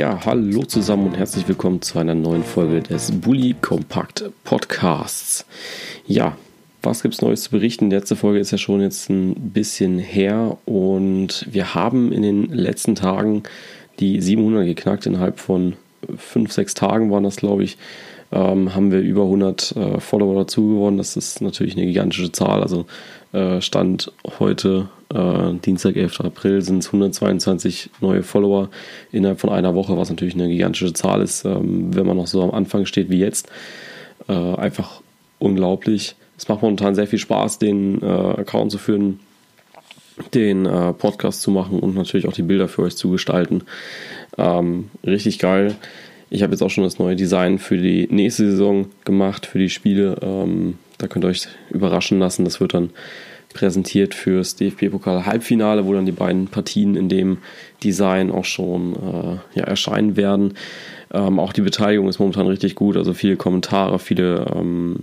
Ja, hallo zusammen und herzlich willkommen zu einer neuen Folge des Bully Compact Podcasts. Ja, was gibt's Neues zu berichten? Die letzte Folge ist ja schon jetzt ein bisschen her und wir haben in den letzten Tagen die 700 geknackt. Innerhalb von 5, 6 Tagen waren das, glaube ich, ähm, haben wir über 100 äh, Follower dazu gewonnen. Das ist natürlich eine gigantische Zahl. Also äh, Stand heute, äh, Dienstag, 11. April, sind es 122 neue Follower innerhalb von einer Woche, was natürlich eine gigantische Zahl ist, ähm, wenn man noch so am Anfang steht wie jetzt. Äh, einfach unglaublich. Es macht momentan sehr viel Spaß, den äh, Account zu führen, den äh, Podcast zu machen und natürlich auch die Bilder für euch zu gestalten. Ähm, richtig geil. Ich habe jetzt auch schon das neue Design für die nächste Saison gemacht, für die Spiele. Ähm, da könnt ihr euch überraschen lassen. Das wird dann präsentiert fürs DFB-Pokal-Halbfinale, wo dann die beiden Partien in dem Design auch schon äh, ja, erscheinen werden. Ähm, auch die Beteiligung ist momentan richtig gut, also viele Kommentare, viele ähm,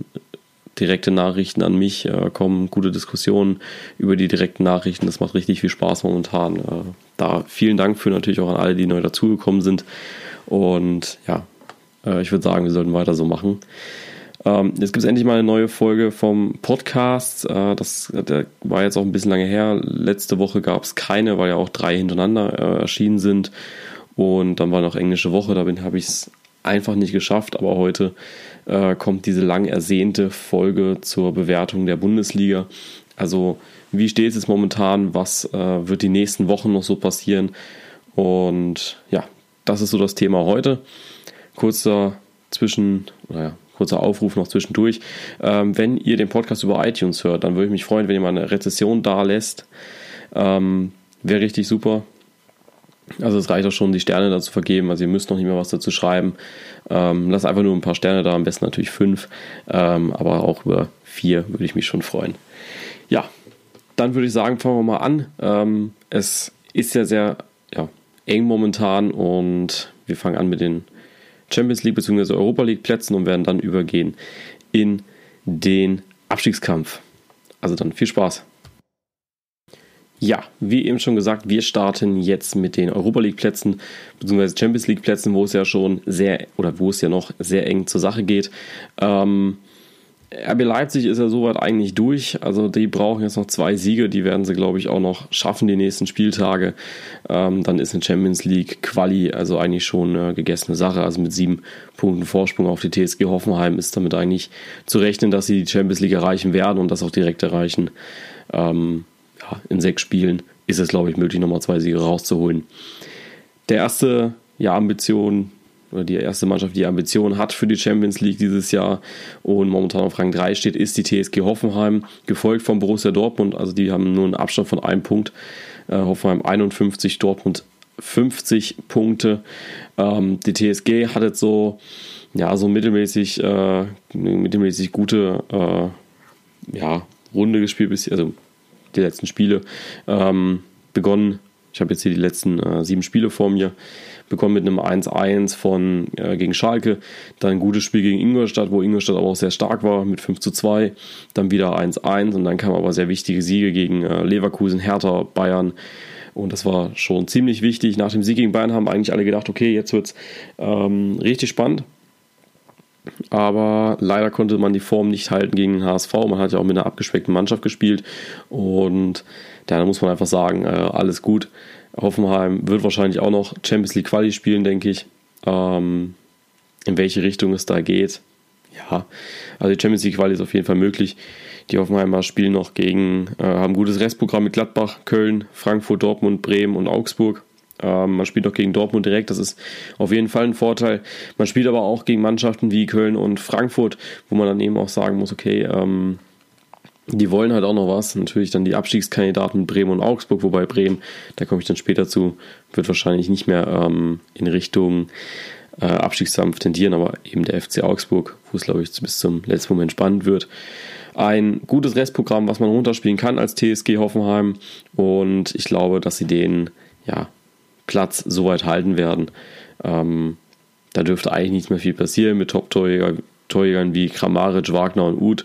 direkte Nachrichten an mich äh, kommen, gute Diskussionen über die direkten Nachrichten. Das macht richtig viel Spaß momentan. Äh, da vielen Dank für natürlich auch an alle, die neu dazugekommen sind. Und ja, äh, ich würde sagen, wir sollten weiter so machen. Ähm, jetzt gibt es endlich mal eine neue Folge vom Podcast. Äh, das der war jetzt auch ein bisschen lange her. Letzte Woche gab es keine, weil ja auch drei hintereinander äh, erschienen sind. Und dann war noch englische Woche, da habe ich es einfach nicht geschafft. Aber heute äh, kommt diese lang ersehnte Folge zur Bewertung der Bundesliga. Also wie steht es momentan? Was äh, wird die nächsten Wochen noch so passieren? Und ja, das ist so das Thema heute. Kurzer Zwischen, naja, kurzer Aufruf noch zwischendurch. Ähm, wenn ihr den Podcast über iTunes hört, dann würde ich mich freuen, wenn ihr mal eine Rezession da lässt. Ähm, Wäre richtig super. Also es reicht auch schon, die Sterne dazu vergeben. Also ihr müsst noch nicht mehr was dazu schreiben. Ähm, lasst einfach nur ein paar Sterne da, am besten natürlich fünf. Ähm, aber auch über vier würde ich mich schon freuen. Ja, dann würde ich sagen, fangen wir mal an. Ähm, es ist ja sehr ja, eng momentan und wir fangen an mit den Champions League bzw. Europa League Plätzen und werden dann übergehen in den Abstiegskampf. Also dann viel Spaß. Ja, wie eben schon gesagt, wir starten jetzt mit den Europa League Plätzen bzw. Champions League Plätzen, wo es ja schon sehr oder wo es ja noch sehr eng zur Sache geht. Ähm, RB Leipzig ist ja soweit eigentlich durch. Also die brauchen jetzt noch zwei Siege, die werden sie, glaube ich, auch noch schaffen die nächsten Spieltage. Ähm, dann ist eine Champions League Quali also eigentlich schon eine gegessene Sache. Also mit sieben Punkten Vorsprung auf die TSG Hoffenheim ist damit eigentlich zu rechnen, dass sie die Champions League erreichen werden und das auch direkt erreichen. Ähm, ja, in sechs Spielen ist es, glaube ich, möglich, nochmal zwei Siege rauszuholen. Der erste ja, Ambition oder die erste Mannschaft, die Ambitionen hat für die Champions League dieses Jahr und momentan auf Rang 3 steht, ist die TSG Hoffenheim, gefolgt von Borussia Dortmund. Also die haben nur einen Abstand von einem Punkt. Äh, Hoffenheim 51, Dortmund 50 Punkte. Ähm, die TSG hat jetzt so, ja, so mittelmäßig, äh, mittelmäßig gute äh, ja, Runde gespielt, also die letzten Spiele. Ähm, begonnen, ich habe jetzt hier die letzten äh, sieben Spiele vor mir bekommen mit einem 1-1 von äh, gegen Schalke, dann ein gutes Spiel gegen Ingolstadt, wo Ingolstadt aber auch sehr stark war mit 5 zu 2, dann wieder 1-1 und dann kamen aber sehr wichtige Siege gegen äh, Leverkusen, Hertha, Bayern. Und das war schon ziemlich wichtig. Nach dem Sieg gegen Bayern haben eigentlich alle gedacht, okay, jetzt wird es ähm, richtig spannend. Aber leider konnte man die Form nicht halten gegen den HSV. Man hat ja auch mit einer abgespeckten Mannschaft gespielt. Und da muss man einfach sagen, äh, alles gut. Hoffenheim wird wahrscheinlich auch noch Champions League Quali spielen, denke ich. Ähm, in welche Richtung es da geht. Ja, also die Champions League Quali ist auf jeden Fall möglich. Die Hoffenheimer spielen noch gegen, äh, haben ein gutes Restprogramm mit Gladbach, Köln, Frankfurt, Dortmund, Bremen und Augsburg. Ähm, man spielt auch gegen Dortmund direkt, das ist auf jeden Fall ein Vorteil. Man spielt aber auch gegen Mannschaften wie Köln und Frankfurt, wo man dann eben auch sagen muss, okay, ähm, die wollen halt auch noch was. Natürlich dann die Abstiegskandidaten Bremen und Augsburg, wobei Bremen, da komme ich dann später zu, wird wahrscheinlich nicht mehr ähm, in Richtung äh, Abstiegskampf tendieren, aber eben der FC Augsburg, wo es, glaube ich, bis zum letzten Moment spannend wird. Ein gutes Restprogramm, was man runterspielen kann als TSG Hoffenheim. Und ich glaube, dass sie den ja, Platz so weit halten werden. Ähm, da dürfte eigentlich nichts mehr viel passieren mit Top-Torjägern wie Kramaric, Wagner und Uth.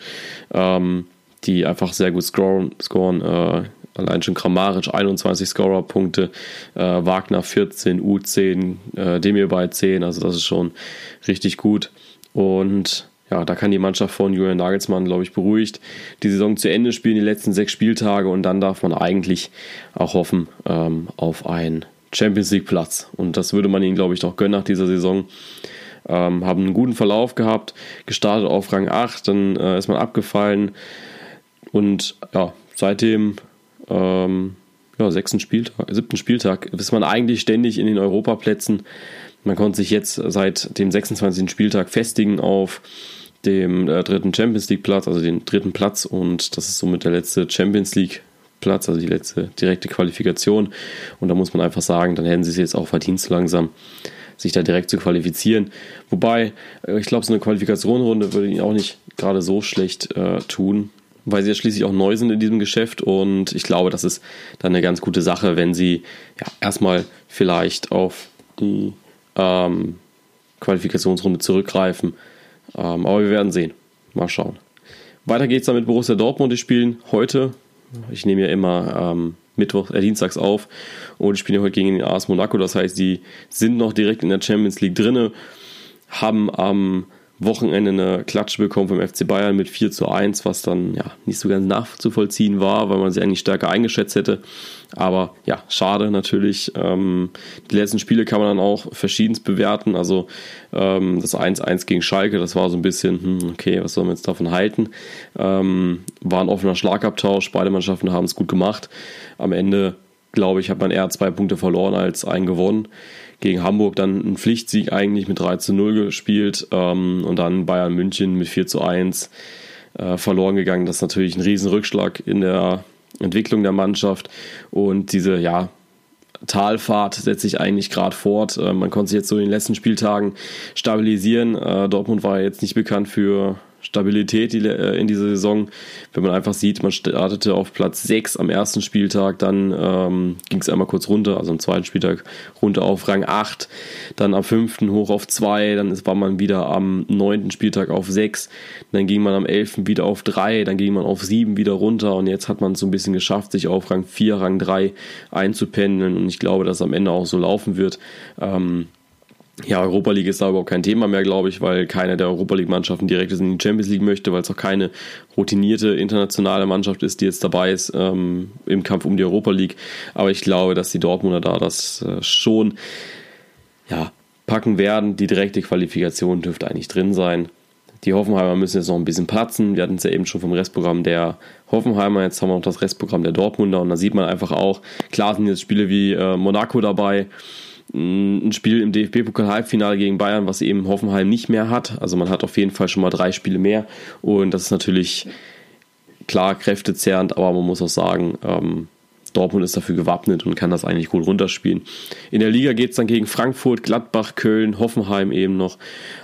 Ähm, die einfach sehr gut scoren. scoren. Äh, allein schon Kramaric 21 Scorer-Punkte, äh, Wagner 14, U10, äh, Demir bei 10, also das ist schon richtig gut. Und ja, da kann die Mannschaft von Julian Nagelsmann, glaube ich, beruhigt die Saison zu Ende spielen, die letzten sechs Spieltage und dann darf man eigentlich auch hoffen ähm, auf einen Champions League Platz. Und das würde man ihnen, glaube ich, doch gönnen nach dieser Saison. Ähm, haben einen guten Verlauf gehabt, gestartet auf Rang 8, dann äh, ist man abgefallen und ja, seitdem ähm, ja, sechsten Spieltag, siebten Spieltag ist man eigentlich ständig in den Europaplätzen. Man konnte sich jetzt seit dem 26. Spieltag festigen auf dem äh, dritten Champions League Platz, also den dritten Platz und das ist somit der letzte Champions League Platz, also die letzte direkte Qualifikation und da muss man einfach sagen, dann hätten sie es jetzt auch verdient langsam sich da direkt zu qualifizieren. Wobei, äh, ich glaube, so eine Qualifikationsrunde würde ihnen auch nicht gerade so schlecht äh, tun, weil sie ja schließlich auch neu sind in diesem Geschäft und ich glaube, das ist dann eine ganz gute Sache, wenn sie ja, erstmal vielleicht auf die ähm, Qualifikationsrunde zurückgreifen. Ähm, aber wir werden sehen. Mal schauen. Weiter geht's dann mit Borussia Dortmund. Die spielen heute, ich nehme ja immer ähm, Mittwoch, äh, Dienstags auf und spielen heute gegen den AS Monaco. Das heißt, die sind noch direkt in der Champions League drinne, haben am Wochenende eine Klatsche bekommen vom FC Bayern mit 4 zu 1, was dann ja nicht so ganz nachzuvollziehen war, weil man sie eigentlich stärker eingeschätzt hätte. Aber ja, schade natürlich. Ähm, die letzten Spiele kann man dann auch verschiedenst bewerten. Also ähm, das 1-1 gegen Schalke, das war so ein bisschen, hm, okay, was soll man jetzt davon halten? Ähm, war ein offener Schlagabtausch, beide Mannschaften haben es gut gemacht. Am Ende, glaube ich, hat man eher zwei Punkte verloren als einen gewonnen gegen Hamburg dann ein Pflichtsieg eigentlich mit 3 zu 0 gespielt ähm, und dann Bayern München mit 4 zu 1 äh, verloren gegangen. Das ist natürlich ein Riesenrückschlag in der Entwicklung der Mannschaft und diese, ja, Talfahrt setzt sich eigentlich gerade fort. Äh, man konnte sich jetzt so in den letzten Spieltagen stabilisieren. Äh, Dortmund war jetzt nicht bekannt für Stabilität äh, in dieser Saison. Wenn man einfach sieht, man startete auf Platz 6 am ersten Spieltag, dann ähm, ging es einmal kurz runter, also am zweiten Spieltag runter auf Rang 8, dann am fünften hoch auf 2, dann war man wieder am neunten Spieltag auf 6, dann ging man am elften wieder auf 3, dann ging man auf 7 wieder runter und jetzt hat man es so ein bisschen geschafft, sich auf Rang 4, Rang 3 einzupendeln und ich glaube, dass es am Ende auch so laufen wird. Ähm, ja, Europa League ist da überhaupt kein Thema mehr, glaube ich, weil keine der Europa League-Mannschaften direkt in die Champions League möchte, weil es auch keine routinierte internationale Mannschaft ist, die jetzt dabei ist ähm, im Kampf um die Europa League. Aber ich glaube, dass die Dortmunder da das äh, schon ja, packen werden. Die direkte Qualifikation dürfte eigentlich drin sein. Die Hoffenheimer müssen jetzt noch ein bisschen platzen. Wir hatten es ja eben schon vom Restprogramm der Hoffenheimer. Jetzt haben wir noch das Restprogramm der Dortmunder. Und da sieht man einfach auch, klar sind jetzt Spiele wie äh, Monaco dabei ein Spiel im DFB-Pokal-Halbfinale gegen Bayern, was eben Hoffenheim nicht mehr hat. Also man hat auf jeden Fall schon mal drei Spiele mehr und das ist natürlich klar kräftezerrend, aber man muss auch sagen, ähm, Dortmund ist dafür gewappnet und kann das eigentlich gut runterspielen. In der Liga geht es dann gegen Frankfurt, Gladbach, Köln, Hoffenheim eben noch,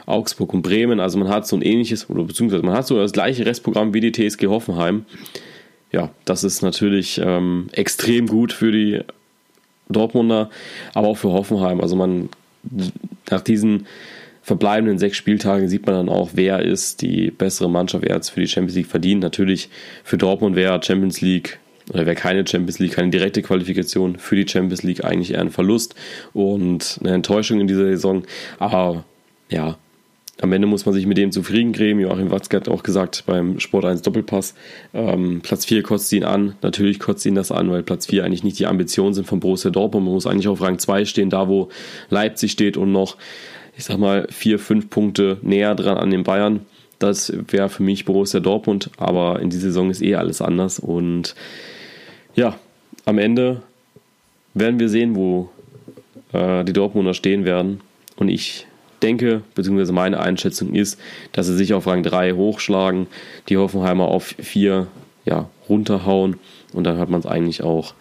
Augsburg und Bremen. Also man hat so ein ähnliches, oder beziehungsweise man hat so das gleiche Restprogramm wie die TSG Hoffenheim. Ja, das ist natürlich ähm, extrem gut für die Dortmunder, aber auch für Hoffenheim. Also man nach diesen verbleibenden sechs Spieltagen sieht man dann auch, wer ist die bessere Mannschaft, wer jetzt für die Champions League verdient. Natürlich für Dortmund wäre Champions League oder wäre keine Champions League, keine direkte Qualifikation für die Champions League eigentlich eher ein Verlust und eine Enttäuschung in dieser Saison. Aber ja, am Ende muss man sich mit dem zufrieden geben. Joachim Watzke hat auch gesagt beim Sport 1 Doppelpass, ähm, Platz 4 kotzt ihn an. Natürlich kotzt ihn das an, weil Platz 4 eigentlich nicht die Ambitionen sind von Borussia Dortmund. Man muss eigentlich auf Rang 2 stehen, da wo Leipzig steht und noch, ich sag mal, vier, fünf Punkte näher dran an den Bayern. Das wäre für mich Borussia Dortmund, aber in dieser Saison ist eh alles anders. Und ja, am Ende werden wir sehen, wo äh, die Dortmunder stehen werden. Und ich denke, beziehungsweise meine Einschätzung ist, dass sie sich auf Rang 3 hochschlagen, die Hoffenheimer auf 4 ja, runterhauen und dann hat man es eigentlich auch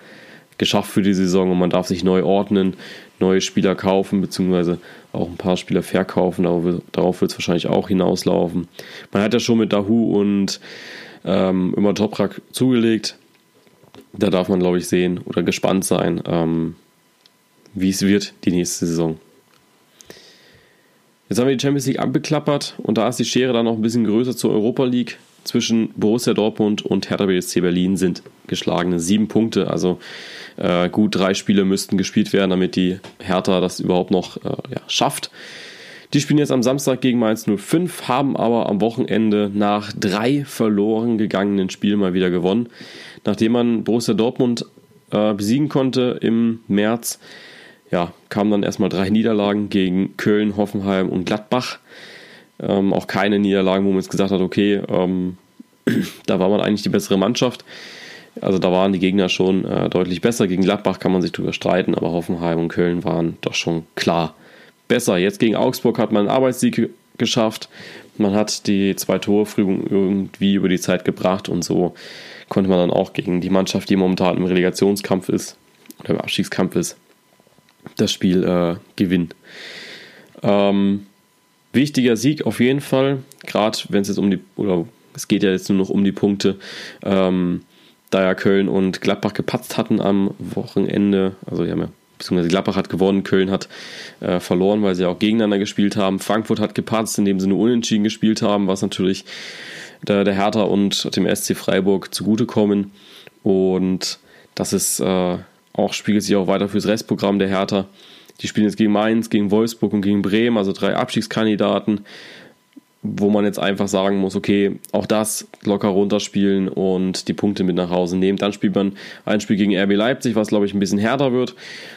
geschafft für die Saison und man darf sich neu ordnen, neue Spieler kaufen, beziehungsweise auch ein paar Spieler verkaufen, darauf wird es wahrscheinlich auch hinauslaufen. Man hat ja schon mit Dahu und ähm, immer Toprak zugelegt. Da darf man, glaube ich, sehen oder gespannt sein, ähm, wie es wird die nächste Saison. Jetzt haben wir die Champions League abgeklappert und da ist die Schere dann noch ein bisschen größer zur Europa League. zwischen Borussia Dortmund und Hertha BSC Berlin sind geschlagene sieben Punkte. Also äh, gut drei Spiele müssten gespielt werden, damit die Hertha das überhaupt noch äh, ja, schafft. Die spielen jetzt am Samstag gegen Mainz 05, haben aber am Wochenende nach drei verloren gegangenen Spielen mal wieder gewonnen. Nachdem man Borussia Dortmund äh, besiegen konnte im März, ja, kamen dann erstmal drei Niederlagen gegen Köln, Hoffenheim und Gladbach. Ähm, auch keine Niederlagen, wo man jetzt gesagt hat, okay, ähm, da war man eigentlich die bessere Mannschaft. Also da waren die Gegner schon äh, deutlich besser. Gegen Gladbach kann man sich drüber streiten, aber Hoffenheim und Köln waren doch schon klar besser. Jetzt gegen Augsburg hat man einen Arbeitssieg geschafft. Man hat die zwei Torführung irgendwie über die Zeit gebracht und so konnte man dann auch gegen die Mannschaft, die momentan im Relegationskampf ist oder im Abstiegskampf ist, das Spiel äh, gewinnen. Ähm, wichtiger Sieg auf jeden Fall, gerade wenn es jetzt um die, oder es geht ja jetzt nur noch um die Punkte, ähm, da ja Köln und Gladbach gepatzt hatten am Wochenende, also die haben ja beziehungsweise Gladbach hat gewonnen, Köln hat äh, verloren, weil sie auch gegeneinander gespielt haben. Frankfurt hat gepatzt, indem sie nur unentschieden gespielt haben, was natürlich der, der Hertha und dem SC Freiburg zugutekommen. Und das ist äh, auch, spiegelt sich auch weiter fürs Restprogramm der Hertha. Die spielen jetzt gegen Mainz, gegen Wolfsburg und gegen Bremen, also drei Abstiegskandidaten wo man jetzt einfach sagen muss, okay, auch das locker runterspielen und die Punkte mit nach Hause nehmen. Dann spielt man ein Spiel gegen RB Leipzig, was glaube ich ein bisschen härter wird,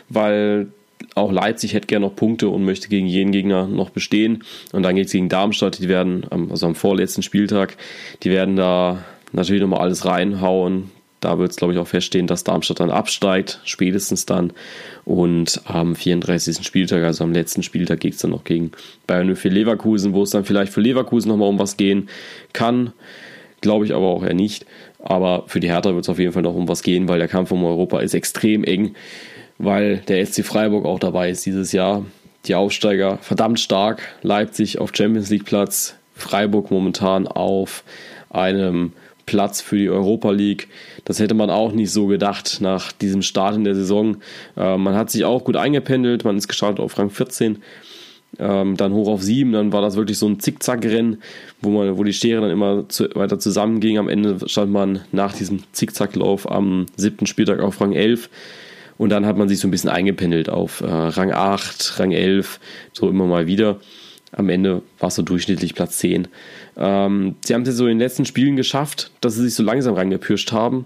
weil auch Leipzig hätte gerne noch Punkte und möchte gegen jeden Gegner noch bestehen. Und dann geht es gegen Darmstadt, die werden, also am vorletzten Spieltag, die werden da natürlich nochmal alles reinhauen. Da wird es, glaube ich, auch feststehen, dass Darmstadt dann absteigt, spätestens dann. Und am 34. Spieltag, also am letzten Spieltag, geht es dann noch gegen Bayern für Leverkusen, wo es dann vielleicht für Leverkusen nochmal um was gehen kann. Glaube ich aber auch eher nicht. Aber für die Hertha wird es auf jeden Fall noch um was gehen, weil der Kampf um Europa ist extrem eng, weil der SC Freiburg auch dabei ist dieses Jahr. Die Aufsteiger verdammt stark. Leipzig auf Champions League Platz, Freiburg momentan auf einem Platz für die Europa League. Das hätte man auch nicht so gedacht nach diesem Start in der Saison. Äh, man hat sich auch gut eingependelt, man ist gestartet auf Rang 14, ähm, dann hoch auf 7, dann war das wirklich so ein Zickzack-Rennen, wo, wo die Schere dann immer zu, weiter zusammenging. Am Ende stand man nach diesem Zickzacklauf am siebten Spieltag auf Rang 11. Und dann hat man sich so ein bisschen eingependelt auf äh, Rang 8, Rang 11, so immer mal wieder. Am Ende war es so durchschnittlich Platz 10. Ähm, sie haben es jetzt so in den letzten Spielen geschafft, dass sie sich so langsam reingepirscht haben.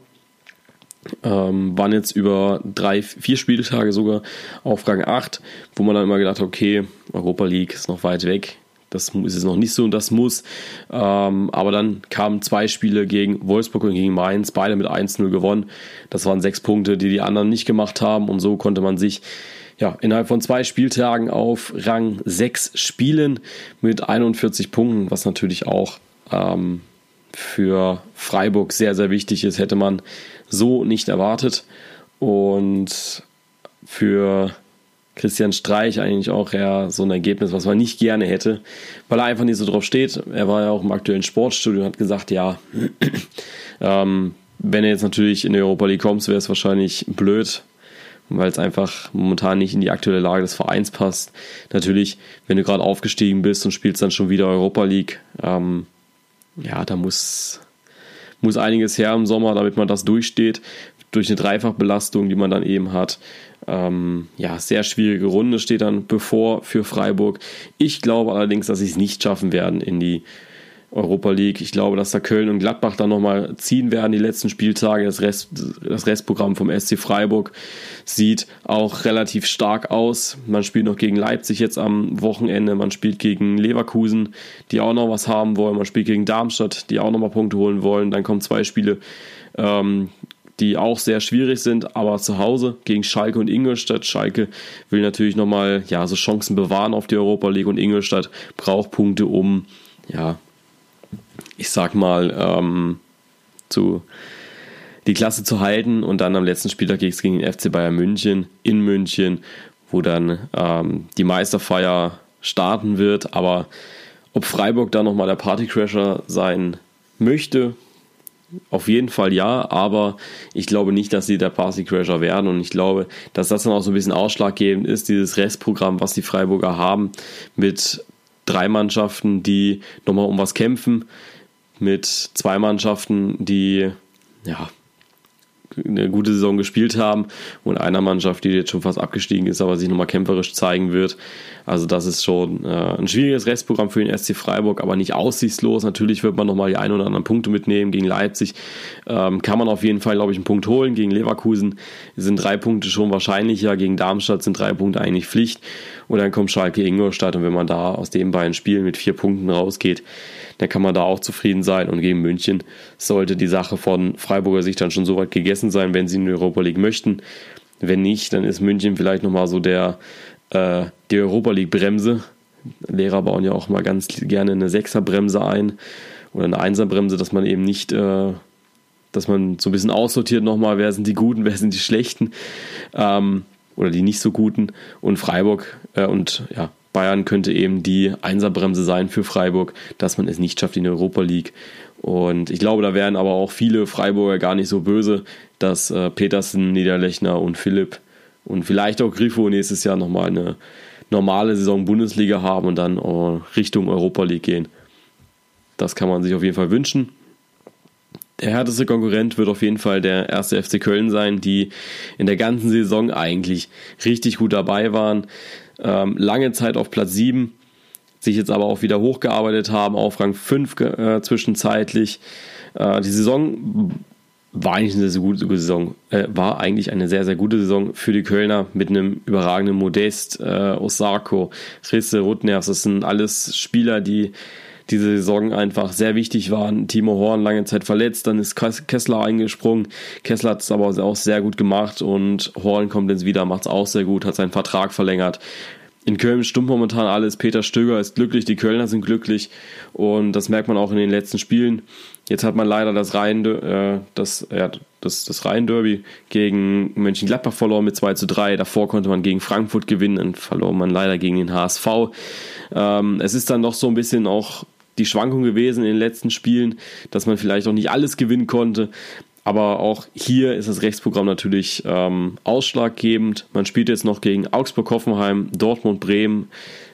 Ähm, waren jetzt über drei, vier Spieltage sogar auf Rang 8, wo man dann immer gedacht hat, okay, Europa League ist noch weit weg. Das ist es noch nicht so und das muss. Ähm, aber dann kamen zwei Spiele gegen Wolfsburg und gegen Mainz, beide mit 1-0 gewonnen. Das waren sechs Punkte, die die anderen nicht gemacht haben und so konnte man sich ja, innerhalb von zwei Spieltagen auf Rang 6 spielen mit 41 Punkten, was natürlich auch ähm, für Freiburg sehr, sehr wichtig ist, hätte man so nicht erwartet. Und für Christian Streich eigentlich auch eher so ein Ergebnis, was man nicht gerne hätte, weil er einfach nicht so drauf steht. Er war ja auch im aktuellen Sportstudio und hat gesagt, ja, ähm, wenn er jetzt natürlich in die Europa League kommt, wäre es wahrscheinlich blöd, weil es einfach momentan nicht in die aktuelle Lage des Vereins passt. Natürlich, wenn du gerade aufgestiegen bist und spielst dann schon wieder Europa League, ähm, ja, da muss, muss einiges her im Sommer, damit man das durchsteht. Durch eine Dreifachbelastung, die man dann eben hat. Ähm, ja, sehr schwierige Runde steht dann bevor für Freiburg. Ich glaube allerdings, dass sie es nicht schaffen werden in die Europa League. Ich glaube, dass da Köln und Gladbach dann nochmal ziehen werden, die letzten Spieltage. Das, Rest, das Restprogramm vom SC Freiburg sieht auch relativ stark aus. Man spielt noch gegen Leipzig jetzt am Wochenende. Man spielt gegen Leverkusen, die auch noch was haben wollen. Man spielt gegen Darmstadt, die auch nochmal Punkte holen wollen. Dann kommen zwei Spiele, ähm, die auch sehr schwierig sind, aber zu Hause gegen Schalke und Ingolstadt. Schalke will natürlich nochmal ja, so Chancen bewahren auf die Europa League und Ingolstadt braucht Punkte, um ja, ich sag mal, ähm, zu die Klasse zu halten und dann am letzten Spieltag geht es gegen den FC Bayern München in München, wo dann ähm, die Meisterfeier starten wird. Aber ob Freiburg da nochmal der Partycrasher sein möchte, auf jeden Fall ja, aber ich glaube nicht, dass sie der Partycrasher werden und ich glaube, dass das dann auch so ein bisschen ausschlaggebend ist, dieses Restprogramm, was die Freiburger haben, mit drei Mannschaften, die nochmal um was kämpfen mit zwei Mannschaften, die ja, eine gute Saison gespielt haben und einer Mannschaft, die jetzt schon fast abgestiegen ist, aber sich nochmal kämpferisch zeigen wird. Also das ist schon äh, ein schwieriges Restprogramm für den SC Freiburg, aber nicht aussichtslos. Natürlich wird man nochmal die ein oder anderen Punkte mitnehmen. Gegen Leipzig ähm, kann man auf jeden Fall, glaube ich, einen Punkt holen. Gegen Leverkusen sind drei Punkte schon wahrscheinlicher. Gegen Darmstadt sind drei Punkte eigentlich Pflicht. Und dann kommt Schalke Ingolstadt und wenn man da aus den beiden Spielen mit vier Punkten rausgeht, dann kann man da auch zufrieden sein. Und gegen München sollte die Sache von Freiburger Sicht dann schon so weit gegessen sein, wenn sie in die Europa League möchten. Wenn nicht, dann ist München vielleicht nochmal so der, äh, die Europa League-Bremse. Lehrer bauen ja auch mal ganz gerne eine Sechser-Bremse ein oder eine Einser-Bremse, dass man eben nicht, äh, dass man so ein bisschen aussortiert nochmal, wer sind die Guten, wer sind die Schlechten ähm, oder die nicht so Guten. Und Freiburg äh, und ja, Bayern könnte eben die Einserbremse sein für Freiburg, dass man es nicht schafft in der Europa League. Und ich glaube, da wären aber auch viele Freiburger gar nicht so böse, dass äh, Petersen, Niederlechner und Philipp und vielleicht auch Grifo nächstes Jahr nochmal eine normale Saison Bundesliga haben und dann äh, Richtung Europa League gehen. Das kann man sich auf jeden Fall wünschen. Der härteste Konkurrent wird auf jeden Fall der erste FC Köln sein, die in der ganzen Saison eigentlich richtig gut dabei waren ähm, lange Zeit auf Platz 7, sich jetzt aber auch wieder hochgearbeitet haben, auf Rang 5 äh, zwischenzeitlich. Äh, die Saison war eigentlich eine sehr gute Saison, äh, war eigentlich eine sehr, sehr gute Saison für die Kölner mit einem überragenden Modest, äh, Osako, Risse, Rutners. Das sind alles Spieler, die diese Saison einfach sehr wichtig waren. Timo Horn lange Zeit verletzt, dann ist Kessler eingesprungen. Kessler hat es aber auch sehr gut gemacht und Horn kommt jetzt wieder, macht es auch sehr gut, hat seinen Vertrag verlängert. In Köln stimmt momentan alles. Peter Stöger ist glücklich, die Kölner sind glücklich und das merkt man auch in den letzten Spielen. Jetzt hat man leider das Rhein, äh, das, ja, das, das Rhein-Derby gegen Mönchengladbach verloren mit 2 zu 3. Davor konnte man gegen Frankfurt gewinnen und verlor man leider gegen den HSV. Ähm, es ist dann noch so ein bisschen auch die Schwankung gewesen in den letzten Spielen, dass man vielleicht auch nicht alles gewinnen konnte. Aber auch hier ist das Rechtsprogramm natürlich ähm, ausschlaggebend. Man spielt jetzt noch gegen Augsburg, Hoffenheim, Dortmund, Bremen,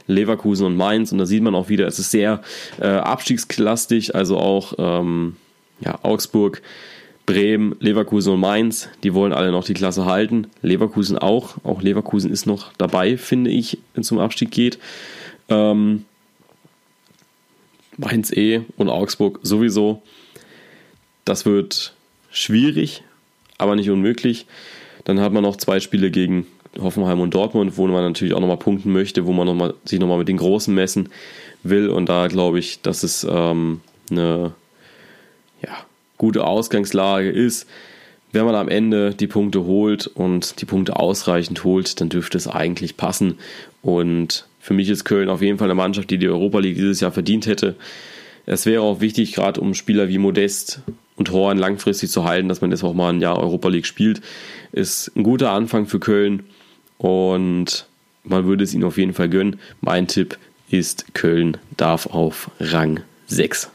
Leverkusen und Mainz. Und da sieht man auch wieder, es ist sehr äh, abstiegsklassig. Also auch ähm, ja, Augsburg, Bremen, Leverkusen und Mainz, die wollen alle noch die Klasse halten. Leverkusen auch. Auch Leverkusen ist noch dabei, finde ich, wenn es zum Abstieg geht. Ähm, Mainz eh und Augsburg sowieso. Das wird schwierig, aber nicht unmöglich. Dann hat man noch zwei Spiele gegen Hoffenheim und Dortmund, wo man natürlich auch nochmal punkten möchte, wo man noch mal, sich nochmal mit den Großen messen will. Und da glaube ich, dass es ähm, eine ja, gute Ausgangslage ist. Wenn man am Ende die Punkte holt und die Punkte ausreichend holt, dann dürfte es eigentlich passen. Und für mich ist Köln auf jeden Fall eine Mannschaft, die die Europa League dieses Jahr verdient hätte. Es wäre auch wichtig, gerade um Spieler wie Modest und Horn langfristig zu halten, dass man jetzt auch mal ein Jahr Europa League spielt. Ist ein guter Anfang für Köln und man würde es ihnen auf jeden Fall gönnen. Mein Tipp ist, Köln darf auf Rang 6.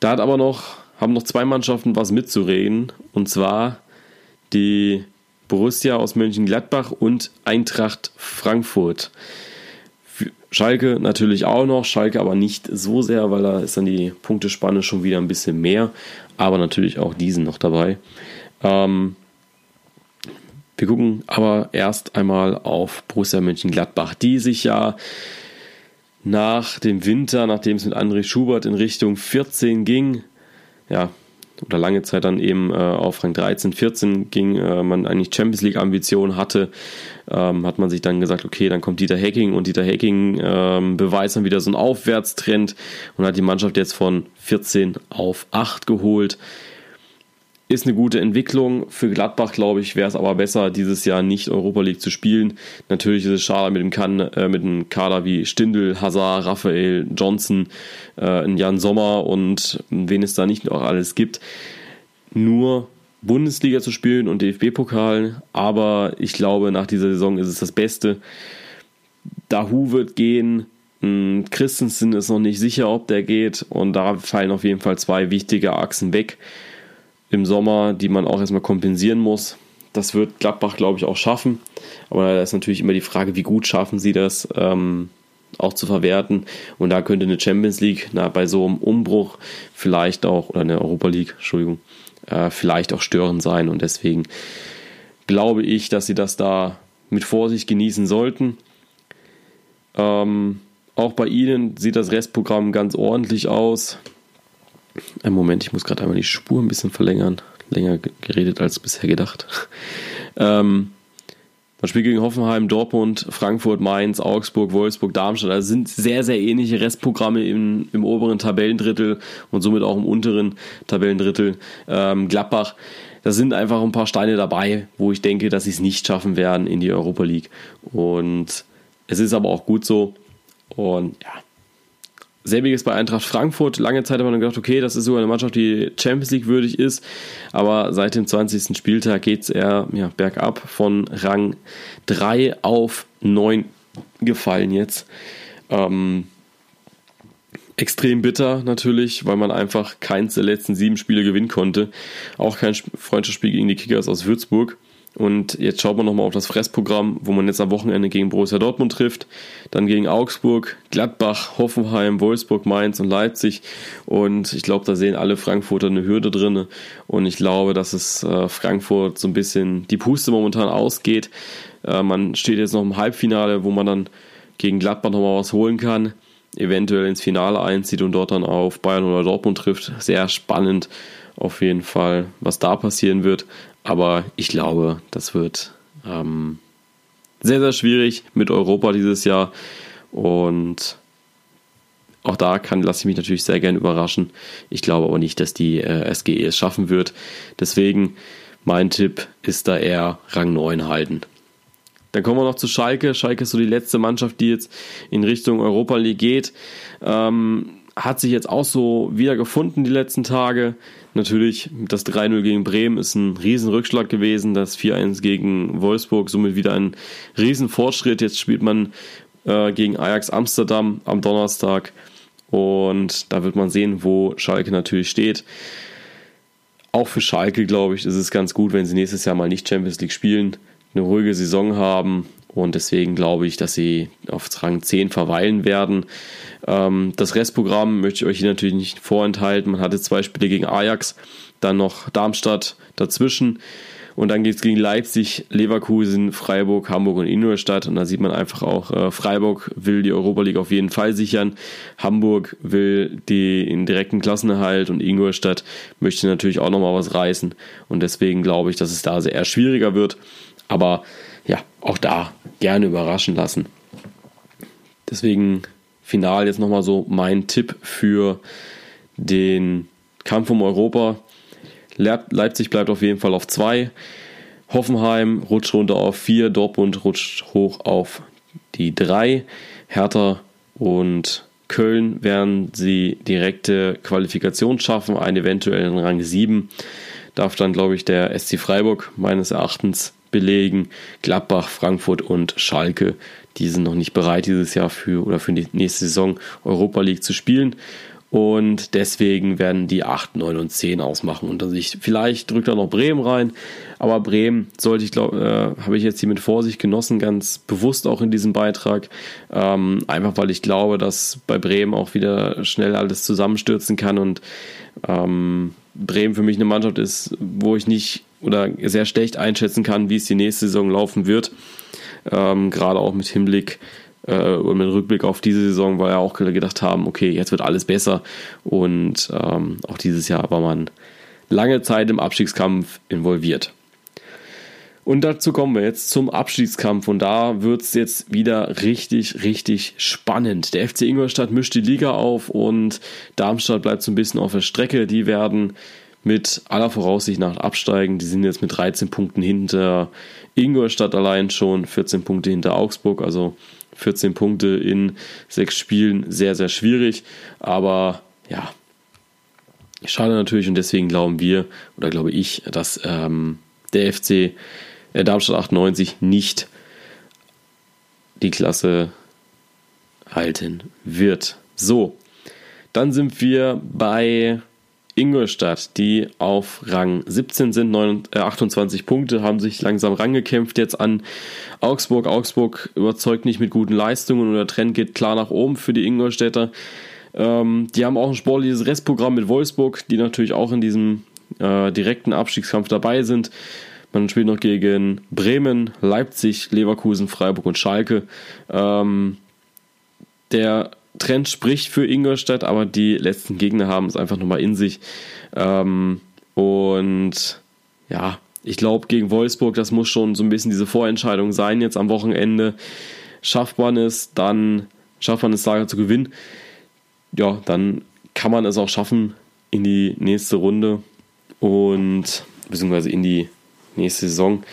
Da hat aber noch, haben noch zwei Mannschaften was mitzureden und zwar die Borussia aus Mönchengladbach und Eintracht Frankfurt. Schalke natürlich auch noch, Schalke aber nicht so sehr, weil da ist dann die Punktespanne schon wieder ein bisschen mehr, aber natürlich auch diesen noch dabei. Ähm, wir gucken aber erst einmal auf Borussia Mönchengladbach, die sich ja nach dem Winter, nachdem es mit André Schubert in Richtung 14 ging, ja, oder lange Zeit dann eben äh, auf Rang 13, 14 ging, äh, man eigentlich Champions League Ambitionen hatte, ähm, hat man sich dann gesagt, okay, dann kommt Dieter Hacking und Dieter Hacking ähm, beweist dann wieder so einen Aufwärtstrend und hat die Mannschaft jetzt von 14 auf 8 geholt. Ist eine gute Entwicklung. Für Gladbach, glaube ich, wäre es aber besser, dieses Jahr nicht Europa League zu spielen. Natürlich ist es schade mit dem, kan äh, mit dem Kader wie Stindl, Hazard, Raphael, Johnson, äh, Jan Sommer und wen es da nicht noch alles gibt. Nur Bundesliga zu spielen und DFB-Pokal, aber ich glaube, nach dieser Saison ist es das Beste. Dahu wird gehen, hm, Christensen ist noch nicht sicher, ob der geht und da fallen auf jeden Fall zwei wichtige Achsen weg im Sommer, die man auch erstmal kompensieren muss. Das wird Gladbach, glaube ich, auch schaffen. Aber da ist natürlich immer die Frage, wie gut schaffen sie das. Ähm, auch zu verwerten. Und da könnte eine Champions League na, bei so einem Umbruch vielleicht auch, oder eine Europa League, Entschuldigung, äh, vielleicht auch störend sein. Und deswegen glaube ich, dass sie das da mit Vorsicht genießen sollten. Ähm, auch bei ihnen sieht das Restprogramm ganz ordentlich aus. Ein Moment, ich muss gerade einmal die Spur ein bisschen verlängern. Länger geredet als bisher gedacht. ähm, man spielt gegen Hoffenheim, Dortmund, Frankfurt, Mainz, Augsburg, Wolfsburg, Darmstadt. Also sind sehr, sehr ähnliche Restprogramme im, im oberen Tabellendrittel und somit auch im unteren Tabellendrittel. Ähm, Gladbach, da sind einfach ein paar Steine dabei, wo ich denke, dass sie es nicht schaffen werden in die Europa League. Und es ist aber auch gut so. Und ja, Selbiges bei Eintracht Frankfurt. Lange Zeit hat man gedacht, okay, das ist sogar eine Mannschaft, die Champions League würdig ist. Aber seit dem 20. Spieltag geht es eher ja, bergab von Rang 3 auf 9 gefallen jetzt. Ähm, extrem bitter natürlich, weil man einfach keins der letzten sieben Spiele gewinnen konnte. Auch kein Freundschaftsspiel gegen die Kickers aus Würzburg. Und jetzt schaut man nochmal auf das Fressprogramm, wo man jetzt am Wochenende gegen Borussia Dortmund trifft, dann gegen Augsburg, Gladbach, Hoffenheim, Wolfsburg, Mainz und Leipzig. Und ich glaube, da sehen alle Frankfurter eine Hürde drin. Und ich glaube, dass es äh, Frankfurt so ein bisschen die Puste momentan ausgeht. Äh, man steht jetzt noch im Halbfinale, wo man dann gegen Gladbach nochmal was holen kann. Eventuell ins Finale einzieht und dort dann auf Bayern oder Dortmund trifft. Sehr spannend auf jeden Fall, was da passieren wird. Aber ich glaube, das wird ähm, sehr, sehr schwierig mit Europa dieses Jahr. Und auch da kann, lasse ich mich natürlich sehr gerne überraschen. Ich glaube aber nicht, dass die äh, SGE es schaffen wird. Deswegen mein Tipp ist da eher Rang 9 halten. Dann kommen wir noch zu Schalke. Schalke ist so die letzte Mannschaft, die jetzt in Richtung Europa League geht. Ähm, hat sich jetzt auch so wieder gefunden die letzten Tage. Natürlich, das 3-0 gegen Bremen ist ein Riesenrückschlag gewesen, das 4-1 gegen Wolfsburg, somit wieder ein Riesenfortschritt. Jetzt spielt man äh, gegen Ajax Amsterdam am Donnerstag und da wird man sehen, wo Schalke natürlich steht. Auch für Schalke, glaube ich, ist es ganz gut, wenn sie nächstes Jahr mal nicht Champions League spielen, eine ruhige Saison haben und deswegen glaube ich, dass sie auf Rang 10 verweilen werden. Ähm, das Restprogramm möchte ich euch hier natürlich nicht vorenthalten. Man hatte zwei Spiele gegen Ajax, dann noch Darmstadt dazwischen. Und dann geht es gegen Leipzig, Leverkusen, Freiburg, Hamburg und Ingolstadt. Und da sieht man einfach auch, äh, Freiburg will die Europa League auf jeden Fall sichern. Hamburg will den direkten Klassenerhalt und Ingolstadt möchte natürlich auch nochmal was reißen. Und deswegen glaube ich, dass es da sehr eher schwieriger wird. Aber ja, auch da gerne überraschen lassen. Deswegen final jetzt nochmal so mein Tipp für den Kampf um Europa. Leipzig bleibt auf jeden Fall auf 2. Hoffenheim rutscht runter auf 4. Dortmund rutscht hoch auf die 3. Hertha und Köln werden sie direkte Qualifikation schaffen, einen eventuellen Rang 7. Darf dann, glaube ich, der SC Freiburg meines Erachtens belegen. Gladbach, Frankfurt und Schalke, die sind noch nicht bereit dieses Jahr für oder für die nächste Saison Europa League zu spielen. Und deswegen werden die 8, 9 und 10 ausmachen unter sich. Vielleicht drückt da noch Bremen rein, aber Bremen sollte ich glaube, äh, habe ich jetzt hier mit Vorsicht genossen, ganz bewusst auch in diesem Beitrag. Ähm, einfach weil ich glaube, dass bei Bremen auch wieder schnell alles zusammenstürzen kann und ähm, Bremen für mich eine Mannschaft ist, wo ich nicht oder sehr schlecht einschätzen kann, wie es die nächste Saison laufen wird. Ähm, gerade auch mit Hinblick äh, und mit Rückblick auf diese Saison, weil wir auch gedacht haben, okay, jetzt wird alles besser. Und ähm, auch dieses Jahr war man lange Zeit im Abstiegskampf involviert. Und dazu kommen wir jetzt zum Abstiegskampf und da wird es jetzt wieder richtig, richtig spannend. Der FC Ingolstadt mischt die Liga auf und Darmstadt bleibt so ein bisschen auf der Strecke. Die werden mit aller Voraussicht nach absteigen. Die sind jetzt mit 13 Punkten hinter Ingolstadt allein schon, 14 Punkte hinter Augsburg, also 14 Punkte in sechs Spielen, sehr, sehr schwierig. Aber ja, schade natürlich und deswegen glauben wir oder glaube ich, dass ähm, der FC äh, Darmstadt 98 nicht die Klasse halten wird. So, dann sind wir bei Ingolstadt, die auf Rang 17 sind, 9, äh, 28 Punkte, haben sich langsam rangekämpft jetzt an Augsburg. Augsburg überzeugt nicht mit guten Leistungen und der Trend geht klar nach oben für die Ingolstädter. Ähm, die haben auch ein sportliches Restprogramm mit Wolfsburg, die natürlich auch in diesem äh, direkten Abstiegskampf dabei sind. Man spielt noch gegen Bremen, Leipzig, Leverkusen, Freiburg und Schalke. Ähm, der Trend spricht für Ingolstadt, aber die letzten Gegner haben es einfach nochmal in sich. Ähm, und ja, ich glaube, gegen Wolfsburg, das muss schon so ein bisschen diese Vorentscheidung sein jetzt am Wochenende. Schafft man es, dann schafft man es, Lager zu gewinnen. Ja, dann kann man es auch schaffen in die nächste Runde und beziehungsweise in die nächste Saison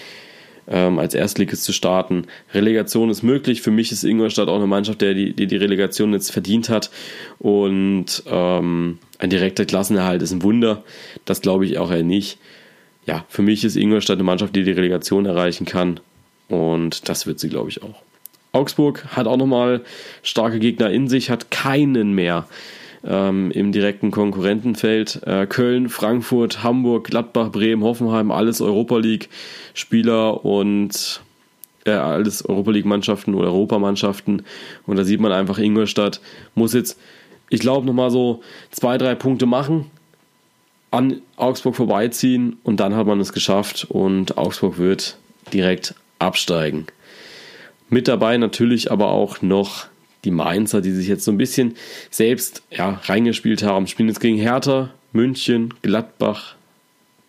ähm, als Erstligist zu starten. Relegation ist möglich. Für mich ist Ingolstadt auch eine Mannschaft, der die, die, die Relegation jetzt verdient hat. Und ähm, ein direkter Klassenerhalt ist ein Wunder. Das glaube ich auch eher nicht. Ja, für mich ist Ingolstadt eine Mannschaft, die die Relegation erreichen kann. Und das wird sie, glaube ich, auch. Augsburg hat auch nochmal starke Gegner in sich, hat keinen mehr ähm, im direkten Konkurrentenfeld. Äh, Köln, Frankfurt, Hamburg, Gladbach, Bremen, Hoffenheim, alles Europa League-Spieler und äh, alles Europa League-Mannschaften oder Europamannschaften. Und da sieht man einfach, Ingolstadt muss jetzt, ich glaube, nochmal so zwei, drei Punkte machen, an Augsburg vorbeiziehen und dann hat man es geschafft und Augsburg wird direkt absteigen. Mit dabei natürlich aber auch noch die Mainzer, die sich jetzt so ein bisschen selbst ja, reingespielt haben, spielen jetzt gegen Hertha, München, Gladbach,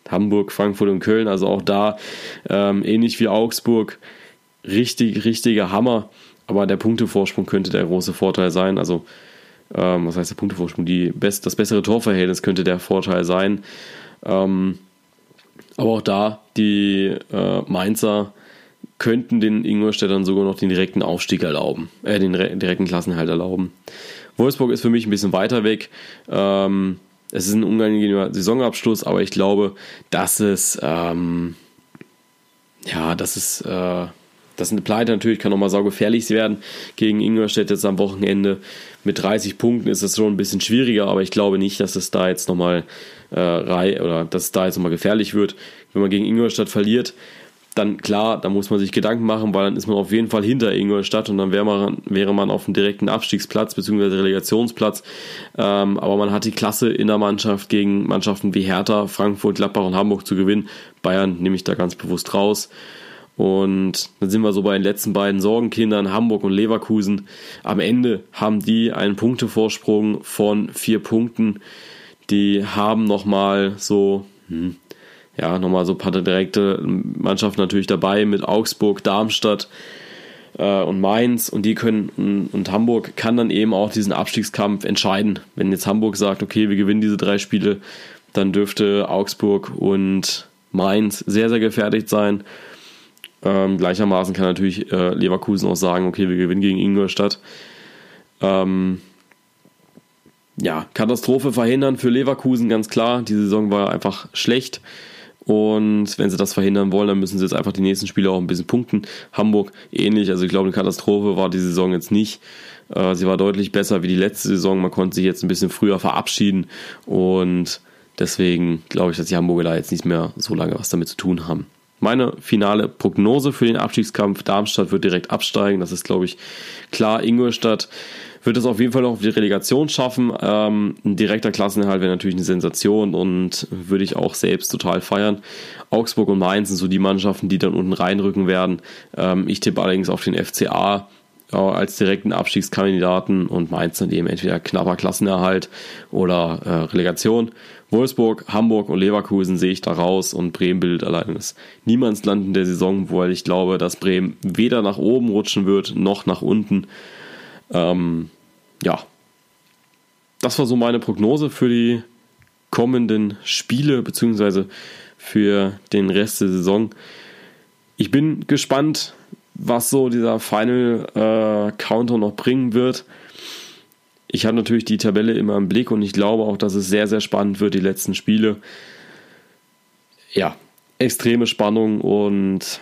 Hamburg, Frankfurt und Köln. Also auch da ähm, ähnlich wie Augsburg. Richtig, richtiger Hammer. Aber der Punktevorsprung könnte der große Vorteil sein. Also, ähm, was heißt der Punktevorsprung? Die best, das bessere Torverhältnis könnte der Vorteil sein. Ähm, aber auch da die äh, Mainzer könnten den Ingolstädtern sogar noch den direkten Aufstieg erlauben, äh, den direkten Klassenhalt erlauben. Wolfsburg ist für mich ein bisschen weiter weg. Ähm, es ist ein unangenehmer Saisonabschluss, aber ich glaube, dass es, ähm, ja, dass es, äh, das eine Pleite natürlich kann nochmal saugefährlich werden gegen Ingolstadt jetzt am Wochenende. Mit 30 Punkten ist es schon ein bisschen schwieriger, aber ich glaube nicht, dass es da jetzt nochmal äh, oder dass es da jetzt nochmal gefährlich wird. Wenn man gegen Ingolstadt verliert, dann klar, da muss man sich Gedanken machen, weil dann ist man auf jeden Fall hinter Ingolstadt und dann wäre man, wäre man auf dem direkten Abstiegsplatz bzw. Relegationsplatz. Ähm, aber man hat die Klasse in der Mannschaft gegen Mannschaften wie Hertha, Frankfurt, Gladbach und Hamburg zu gewinnen. Bayern nehme ich da ganz bewusst raus. Und dann sind wir so bei den letzten beiden Sorgenkindern, Hamburg und Leverkusen. Am Ende haben die einen Punktevorsprung von vier Punkten. Die haben nochmal so, hm, ja, nochmal so ein paar direkte Mannschaften natürlich dabei mit Augsburg, Darmstadt äh, und Mainz und die können und Hamburg kann dann eben auch diesen Abstiegskampf entscheiden. Wenn jetzt Hamburg sagt, okay, wir gewinnen diese drei Spiele, dann dürfte Augsburg und Mainz sehr, sehr gefährdet sein. Ähm, gleichermaßen kann natürlich äh, Leverkusen auch sagen, okay, wir gewinnen gegen Ingolstadt. Ähm, ja, Katastrophe verhindern für Leverkusen, ganz klar. Die Saison war einfach schlecht. Und wenn sie das verhindern wollen, dann müssen sie jetzt einfach die nächsten Spiele auch ein bisschen punkten. Hamburg ähnlich, also ich glaube, eine Katastrophe war die Saison jetzt nicht. Äh, sie war deutlich besser wie die letzte Saison. Man konnte sich jetzt ein bisschen früher verabschieden und deswegen glaube ich, dass die Hamburger da jetzt nicht mehr so lange was damit zu tun haben. Meine finale Prognose für den Abstiegskampf: Darmstadt wird direkt absteigen. Das ist, glaube ich, klar. Ingolstadt wird es auf jeden Fall noch auf die Relegation schaffen. Ähm, ein direkter Klassenerhalt wäre natürlich eine Sensation und würde ich auch selbst total feiern. Augsburg und Mainz sind so die Mannschaften, die dann unten reinrücken werden. Ähm, ich tippe allerdings auf den FCA äh, als direkten Abstiegskandidaten und Mainz dann eben entweder knapper Klassenerhalt oder äh, Relegation. Wolfsburg, Hamburg und Leverkusen sehe ich da raus und Bremen bildet allein das Niemandsland in der Saison, weil ich glaube, dass Bremen weder nach oben rutschen wird noch nach unten. Ähm, ja, das war so meine Prognose für die kommenden Spiele beziehungsweise für den Rest der Saison. Ich bin gespannt, was so dieser Final äh, Counter noch bringen wird. Ich habe natürlich die Tabelle immer im Blick und ich glaube auch, dass es sehr, sehr spannend wird, die letzten Spiele. Ja, extreme Spannung und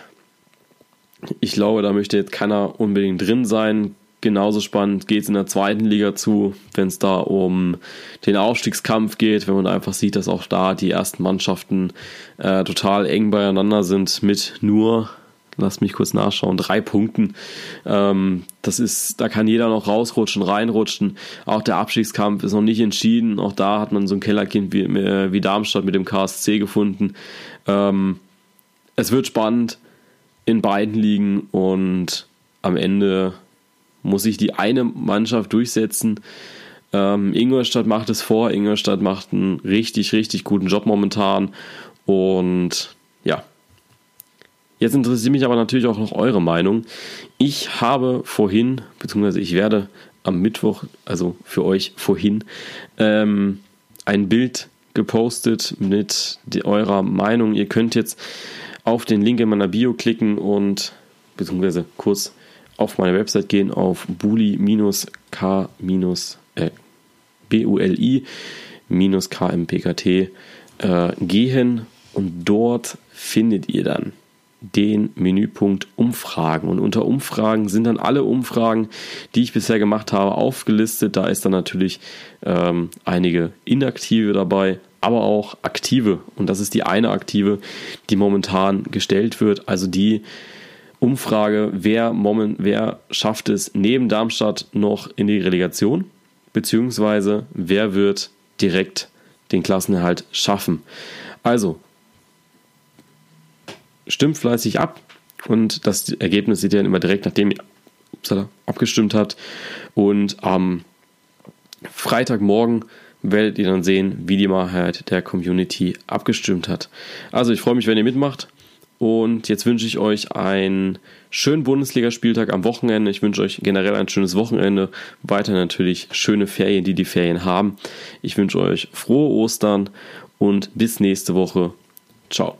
ich glaube, da möchte jetzt keiner unbedingt drin sein genauso spannend geht es in der zweiten Liga zu, wenn es da um den Aufstiegskampf geht, wenn man einfach sieht, dass auch da die ersten Mannschaften äh, total eng beieinander sind mit nur lass mich kurz nachschauen, drei Punkten. Ähm, das ist, da kann jeder noch rausrutschen, reinrutschen. Auch der Abstiegskampf ist noch nicht entschieden. Auch da hat man so ein Kellerkind wie, äh, wie Darmstadt mit dem KSC gefunden. Ähm, es wird spannend in beiden Ligen und am Ende muss sich die eine Mannschaft durchsetzen. Ähm, Ingolstadt macht es vor. Ingolstadt macht einen richtig, richtig guten Job momentan. Und ja, Jetzt interessiert mich aber natürlich auch noch eure Meinung. Ich habe vorhin, beziehungsweise ich werde am Mittwoch, also für euch vorhin, ähm, ein Bild gepostet mit die, eurer Meinung. Ihr könnt jetzt auf den Link in meiner Bio klicken und beziehungsweise kurz auf meine Website gehen auf buli-k- äh, B-U-L-I-KMPKT äh, gehen und dort findet ihr dann den Menüpunkt Umfragen. Und unter Umfragen sind dann alle Umfragen, die ich bisher gemacht habe, aufgelistet. Da ist dann natürlich ähm, einige inaktive dabei, aber auch aktive. Und das ist die eine aktive, die momentan gestellt wird. Also die Umfrage, wer, moment, wer schafft es neben Darmstadt noch in die Relegation, beziehungsweise wer wird direkt den Klassenerhalt schaffen. Also stimmt fleißig ab und das Ergebnis seht ihr dann immer direkt, nachdem ihr abgestimmt habt. Und am Freitagmorgen werdet ihr dann sehen, wie die Mehrheit der Community abgestimmt hat. Also ich freue mich, wenn ihr mitmacht. Und jetzt wünsche ich euch einen schönen Bundesligaspieltag am Wochenende. Ich wünsche euch generell ein schönes Wochenende. Weiter natürlich schöne Ferien, die die Ferien haben. Ich wünsche euch frohe Ostern und bis nächste Woche. Ciao.